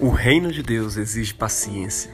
O reino de Deus exige paciência.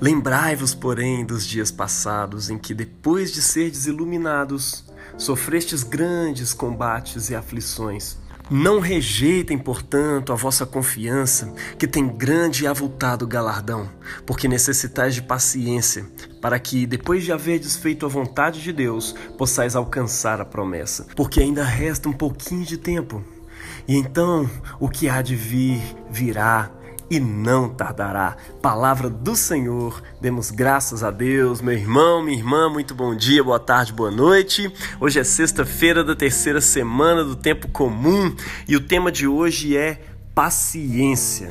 Lembrai-vos, porém, dos dias passados em que, depois de serdes iluminados, sofrestes grandes combates e aflições. Não rejeitem, portanto, a vossa confiança, que tem grande e avultado galardão, porque necessitais de paciência, para que, depois de haverdes feito a vontade de Deus, possais alcançar a promessa. Porque ainda resta um pouquinho de tempo. E então o que há de vir virá e não tardará. Palavra do Senhor, demos graças a Deus. Meu irmão, minha irmã, muito bom dia, boa tarde, boa noite. Hoje é sexta-feira da terceira semana do tempo comum e o tema de hoje é paciência.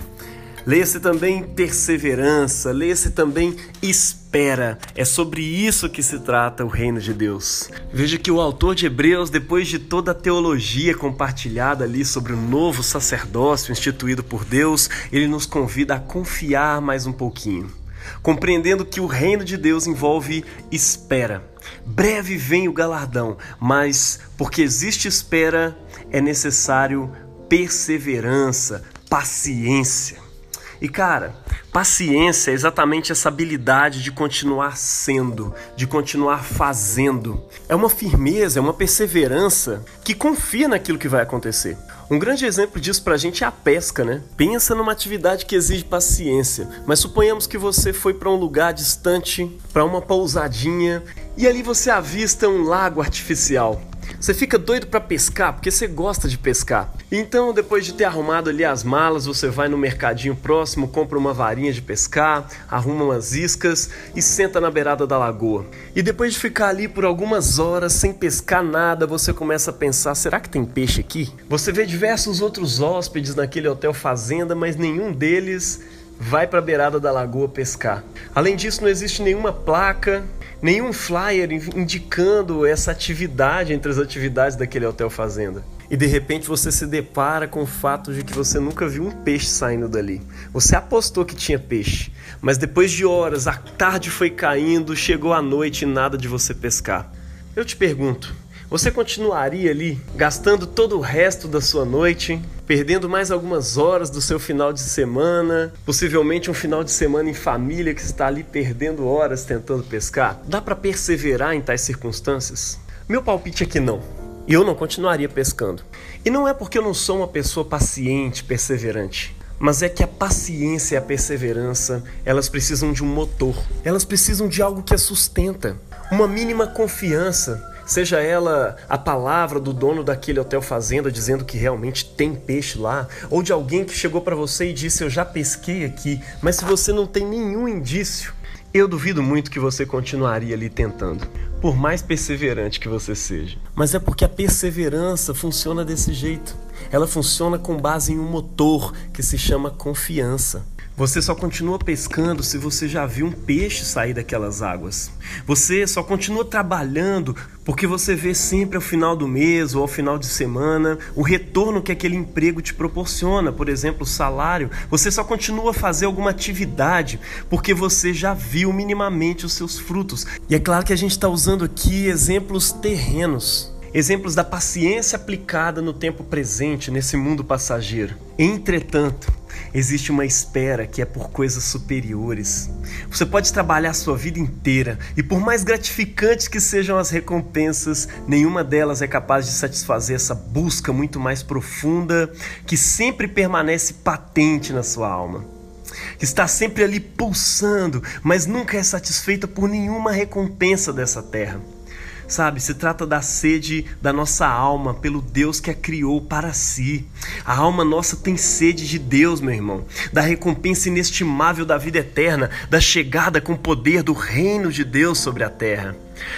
Leia-se também perseverança, leia-se também espera. É sobre isso que se trata o reino de Deus. Veja que o autor de Hebreus, depois de toda a teologia compartilhada ali sobre o novo sacerdócio instituído por Deus, ele nos convida a confiar mais um pouquinho. Compreendendo que o reino de Deus envolve espera. Breve vem o galardão, mas porque existe espera, é necessário perseverança, paciência. E cara, paciência é exatamente essa habilidade de continuar sendo, de continuar fazendo. É uma firmeza, é uma perseverança que confia naquilo que vai acontecer. Um grande exemplo disso pra gente é a pesca, né? Pensa numa atividade que exige paciência, mas suponhamos que você foi para um lugar distante, para uma pousadinha, e ali você avista um lago artificial. Você fica doido para pescar porque você gosta de pescar. Então, depois de ter arrumado ali as malas, você vai no mercadinho próximo, compra uma varinha de pescar, arruma umas iscas e senta na beirada da lagoa. E depois de ficar ali por algumas horas sem pescar nada, você começa a pensar: será que tem peixe aqui? Você vê diversos outros hóspedes naquele hotel fazenda, mas nenhum deles vai para a beirada da lagoa pescar. Além disso, não existe nenhuma placa, nenhum flyer indicando essa atividade entre as atividades daquele hotel fazenda. E de repente você se depara com o fato de que você nunca viu um peixe saindo dali. Você apostou que tinha peixe, mas depois de horas, a tarde foi caindo, chegou a noite e nada de você pescar. Eu te pergunto, você continuaria ali gastando todo o resto da sua noite, perdendo mais algumas horas do seu final de semana, possivelmente um final de semana em família que está ali perdendo horas tentando pescar? Dá para perseverar em tais circunstâncias? Meu palpite é que não. Eu não continuaria pescando. E não é porque eu não sou uma pessoa paciente, perseverante mas é que a paciência e a perseverança, elas precisam de um motor. Elas precisam de algo que a sustenta, uma mínima confiança seja ela a palavra do dono daquele hotel fazenda dizendo que realmente tem peixe lá, ou de alguém que chegou para você e disse eu já pesquei aqui, mas se você não tem nenhum indício, eu duvido muito que você continuaria ali tentando, por mais perseverante que você seja. Mas é porque a perseverança funciona desse jeito. Ela funciona com base em um motor que se chama confiança. Você só continua pescando se você já viu um peixe sair daquelas águas. Você só continua trabalhando porque você vê sempre ao final do mês ou ao final de semana o retorno que aquele emprego te proporciona, por exemplo, o salário. Você só continua a fazer alguma atividade porque você já viu minimamente os seus frutos. E é claro que a gente está usando aqui exemplos terrenos exemplos da paciência aplicada no tempo presente, nesse mundo passageiro. Entretanto, existe uma espera que é por coisas superiores. Você pode trabalhar sua vida inteira e, por mais gratificantes que sejam as recompensas, nenhuma delas é capaz de satisfazer essa busca muito mais profunda que sempre permanece patente na sua alma. Que está sempre ali pulsando, mas nunca é satisfeita por nenhuma recompensa dessa terra. Sabe, se trata da sede da nossa alma pelo Deus que a criou para si. A alma nossa tem sede de Deus, meu irmão, da recompensa inestimável da vida eterna, da chegada com poder do reino de Deus sobre a terra.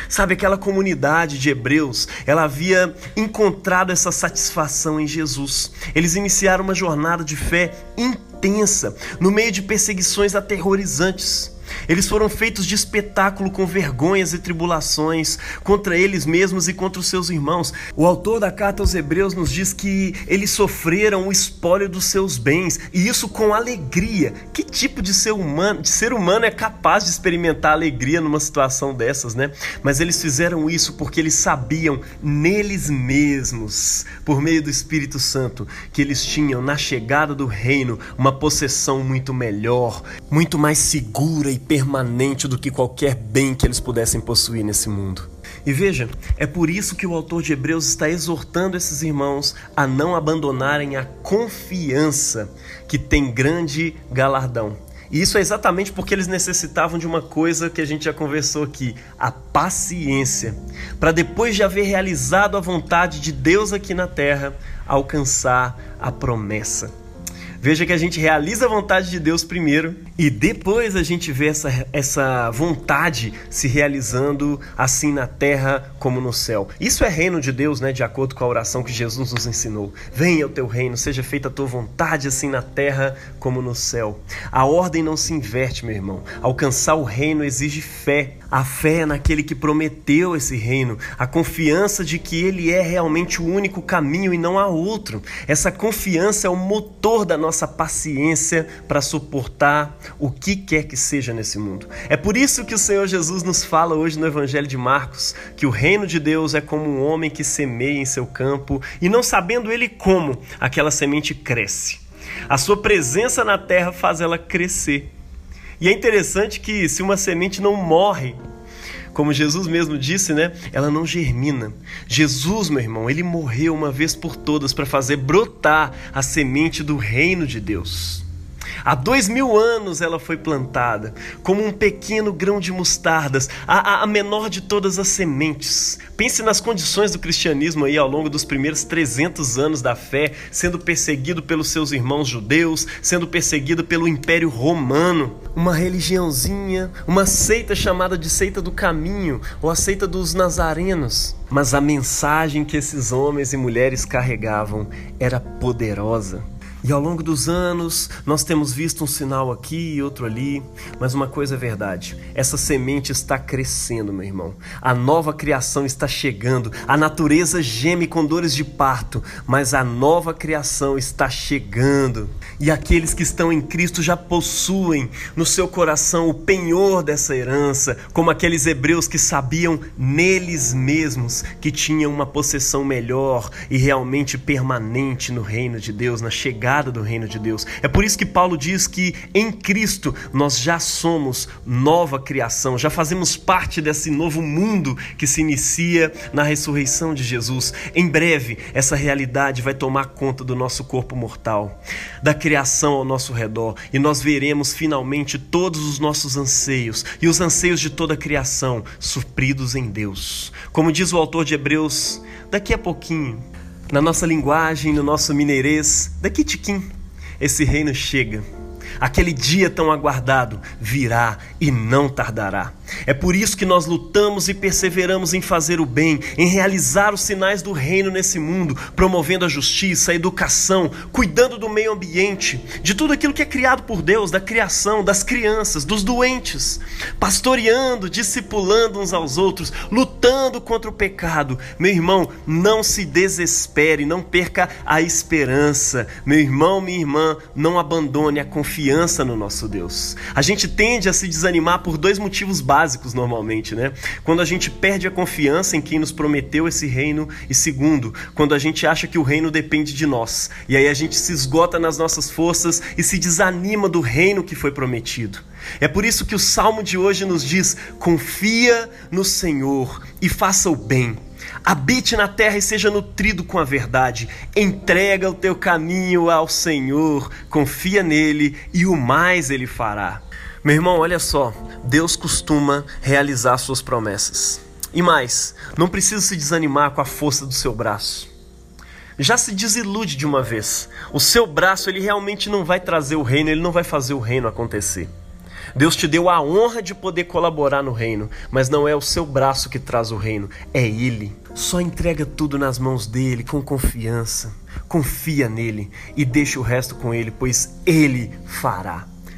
Sabe, aquela comunidade de hebreus, ela havia encontrado essa satisfação em Jesus. Eles iniciaram uma jornada de fé intensa no meio de perseguições aterrorizantes. Eles foram feitos de espetáculo com vergonhas e tribulações contra eles mesmos e contra os seus irmãos. O autor da carta aos Hebreus nos diz que eles sofreram o espólio dos seus bens e isso com alegria. Que tipo de ser humano, de ser humano é capaz de experimentar alegria numa situação dessas, né? Mas eles fizeram isso porque eles sabiam neles mesmos, por meio do Espírito Santo, que eles tinham na chegada do reino uma possessão muito melhor, muito mais segura e permanente do que qualquer bem que eles pudessem possuir nesse mundo. E veja, é por isso que o autor de Hebreus está exortando esses irmãos a não abandonarem a confiança que tem grande galardão. E isso é exatamente porque eles necessitavam de uma coisa que a gente já conversou aqui, a paciência, para depois de haver realizado a vontade de Deus aqui na terra, alcançar a promessa. Veja que a gente realiza a vontade de Deus primeiro e depois a gente vê essa, essa vontade se realizando assim na terra como no céu. Isso é reino de Deus, né? De acordo com a oração que Jesus nos ensinou. Venha o teu reino, seja feita a tua vontade assim na terra como no céu. A ordem não se inverte, meu irmão. Alcançar o reino exige fé. A fé é naquele que prometeu esse reino, a confiança de que ele é realmente o único caminho e não há outro. Essa confiança é o motor da nossa paciência para suportar o que quer que seja nesse mundo. É por isso que o Senhor Jesus nos fala hoje no Evangelho de Marcos que o reino de Deus é como um homem que semeia em seu campo e não sabendo ele como, aquela semente cresce. A sua presença na terra faz ela crescer. E é interessante que se uma semente não morre, como Jesus mesmo disse, né? Ela não germina. Jesus, meu irmão, ele morreu uma vez por todas para fazer brotar a semente do reino de Deus. Há dois mil anos ela foi plantada, como um pequeno grão de mostardas, a, a, menor de todas as sementes. Pense nas condições do cristianismo aí ao longo dos primeiros 300 anos da fé, sendo perseguido pelos seus irmãos judeus, sendo perseguido pelo Império Romano. Uma religiãozinha, uma seita chamada de seita do caminho, ou a seita dos nazarenos. Mas a mensagem que esses homens e mulheres carregavam era poderosa e ao longo dos anos, nós temos visto um sinal aqui e outro ali, mas uma coisa é verdade: essa semente está crescendo, meu irmão. A nova criação está chegando. A natureza geme com dores de parto, mas a nova criação está chegando. E aqueles que estão em Cristo já possuem no seu coração o penhor dessa herança, como aqueles hebreus que sabiam neles mesmos que tinham uma possessão melhor e realmente permanente no reino de Deus, na chegada chegada do reino de Deus. É por isso que Paulo diz que em Cristo nós já somos nova criação, já fazemos parte desse novo mundo que se inicia na ressurreição de Jesus. Em breve, essa realidade vai tomar conta do nosso corpo mortal, da criação ao nosso redor, e nós veremos finalmente todos os nossos anseios e os anseios de toda a criação supridos em Deus. Como diz o autor de Hebreus, daqui a pouquinho na nossa linguagem, no nosso mineirês, daqui tiquim, esse reino chega. Aquele dia tão aguardado virá e não tardará. É por isso que nós lutamos e perseveramos em fazer o bem, em realizar os sinais do reino nesse mundo, promovendo a justiça, a educação, cuidando do meio ambiente, de tudo aquilo que é criado por Deus, da criação, das crianças, dos doentes, pastoreando, discipulando uns aos outros, lutando contra o pecado. Meu irmão, não se desespere, não perca a esperança. Meu irmão, minha irmã, não abandone a confiança no nosso Deus. A gente tende a se desanimar por dois motivos básicos básicos normalmente, né? Quando a gente perde a confiança em quem nos prometeu esse reino e segundo, quando a gente acha que o reino depende de nós. E aí a gente se esgota nas nossas forças e se desanima do reino que foi prometido. É por isso que o salmo de hoje nos diz: confia no Senhor e faça o bem. Habite na terra e seja nutrido com a verdade. Entrega o teu caminho ao Senhor, confia nele e o mais ele fará. Meu irmão, olha só, Deus costuma realizar suas promessas. E mais, não precisa se desanimar com a força do seu braço. Já se desilude de uma vez. O seu braço, ele realmente não vai trazer o reino, ele não vai fazer o reino acontecer. Deus te deu a honra de poder colaborar no reino, mas não é o seu braço que traz o reino, é Ele. Só entrega tudo nas mãos dele com confiança. Confia nele e deixa o resto com ele, pois Ele fará.